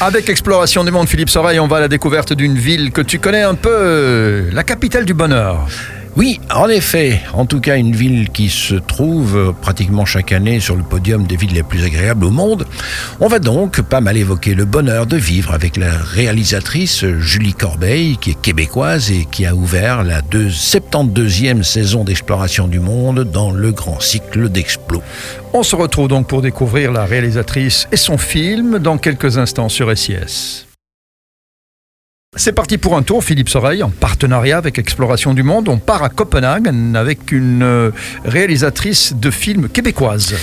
Avec Exploration du Monde, Philippe Soreille, on va à la découverte d'une ville que tu connais un peu, la capitale du bonheur. Oui, en effet, en tout cas une ville qui se trouve pratiquement chaque année sur le podium des villes les plus agréables au monde. On va donc pas mal évoquer le bonheur de vivre avec la réalisatrice Julie Corbeil, qui est québécoise et qui a ouvert la 72e saison d'exploration du monde dans le grand cycle d'Explo. On se retrouve donc pour découvrir la réalisatrice et son film dans quelques instants sur SIS. C'est parti pour un tour, Philippe Soreille, en partenariat avec Exploration du Monde. On part à Copenhague avec une euh, réalisatrice de films québécoise.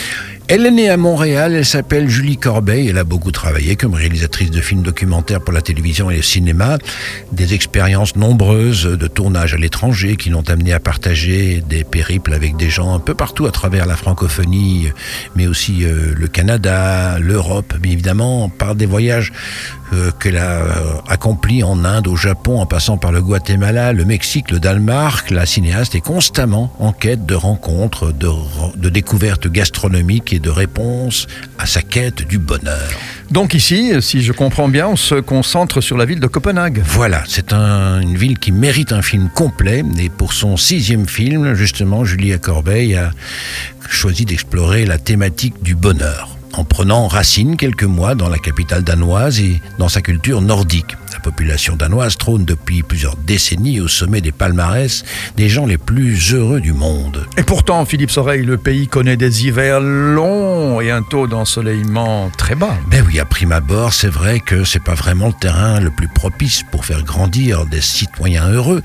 Elle est née à Montréal, elle s'appelle Julie Corbeil, elle a beaucoup travaillé comme réalisatrice de films documentaires pour la télévision et le cinéma, des expériences nombreuses de tournage à l'étranger qui l'ont amenée à partager des périples avec des gens un peu partout à travers la francophonie, mais aussi euh, le Canada, l'Europe, mais évidemment par des voyages euh, qu'elle a euh, accomplis en Inde, au Japon, en passant par le Guatemala, le Mexique, le Danemark, la cinéaste est constamment en quête de rencontres, de, de découvertes gastronomiques de réponse à sa quête du bonheur. Donc ici, si je comprends bien, on se concentre sur la ville de Copenhague. Voilà, c'est une ville qui mérite un film complet. Et pour son sixième film, justement, Julia Corbeil a choisi d'explorer la thématique du bonheur en prenant racine quelques mois dans la capitale danoise et dans sa culture nordique. La population danoise trône depuis plusieurs décennies au sommet des palmarès des gens les plus heureux du monde. Et pourtant, Philippe Soreille, le pays connaît des hivers longs et un taux d'ensoleillement très bas. Ben oui, à prime abord, c'est vrai que c'est pas vraiment le terrain le plus propice pour faire grandir des citoyens heureux.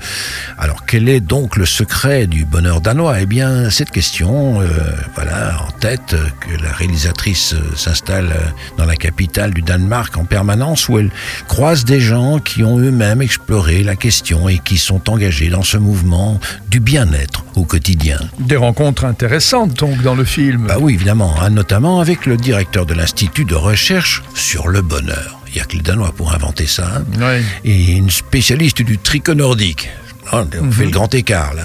Alors quel est donc le secret du bonheur danois? Eh bien, cette question, euh, voilà, en tête, que la réalisatrice s'installe dans la capitale du Danemark en permanence où elle croise des gens qui ont eux-mêmes exploré la question et qui sont engagés dans ce mouvement du bien-être au quotidien. Des rencontres intéressantes donc dans le film. Bah oui, évidemment, hein, notamment avec le directeur de l'Institut de recherche sur le bonheur. Il n'y a que les Danois pour inventer ça. Hein. Et une spécialiste du tricot nordique. On fait le mhm. grand écart là.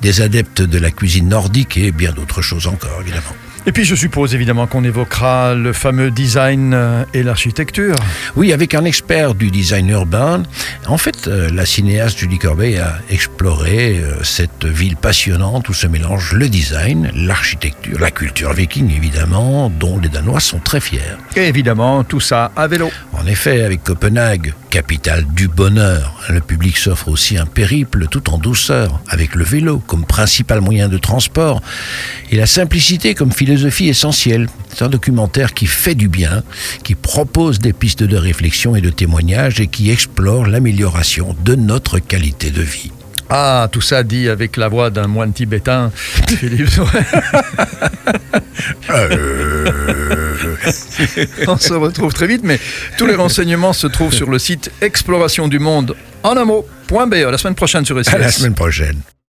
Des adeptes de la cuisine nordique et bien d'autres choses encore, évidemment. Et puis je suppose évidemment qu'on évoquera le fameux design euh, et l'architecture. Oui, avec un expert du design urbain. En fait, euh, la cinéaste Julie Corbeil a exploré euh, cette ville passionnante où se mélange le design, l'architecture, la culture viking évidemment, dont les Danois sont très fiers. Et évidemment, tout ça à vélo. En effet, avec Copenhague, capitale du bonheur, le public s'offre aussi un périple tout en douceur, avec le vélo comme principal moyen de transport et la simplicité comme philosophie essentielle. C'est un documentaire qui fait du bien, qui propose des pistes de réflexion et de témoignage et qui explore l'amélioration de notre qualité de vie. Ah, tout ça dit avec la voix d'un moine tibétain, Philippe. Euh. On se retrouve très vite, mais tous les renseignements se trouvent sur le site exploration du monde en un mot.be la semaine prochaine sur SIS. la semaine prochaine.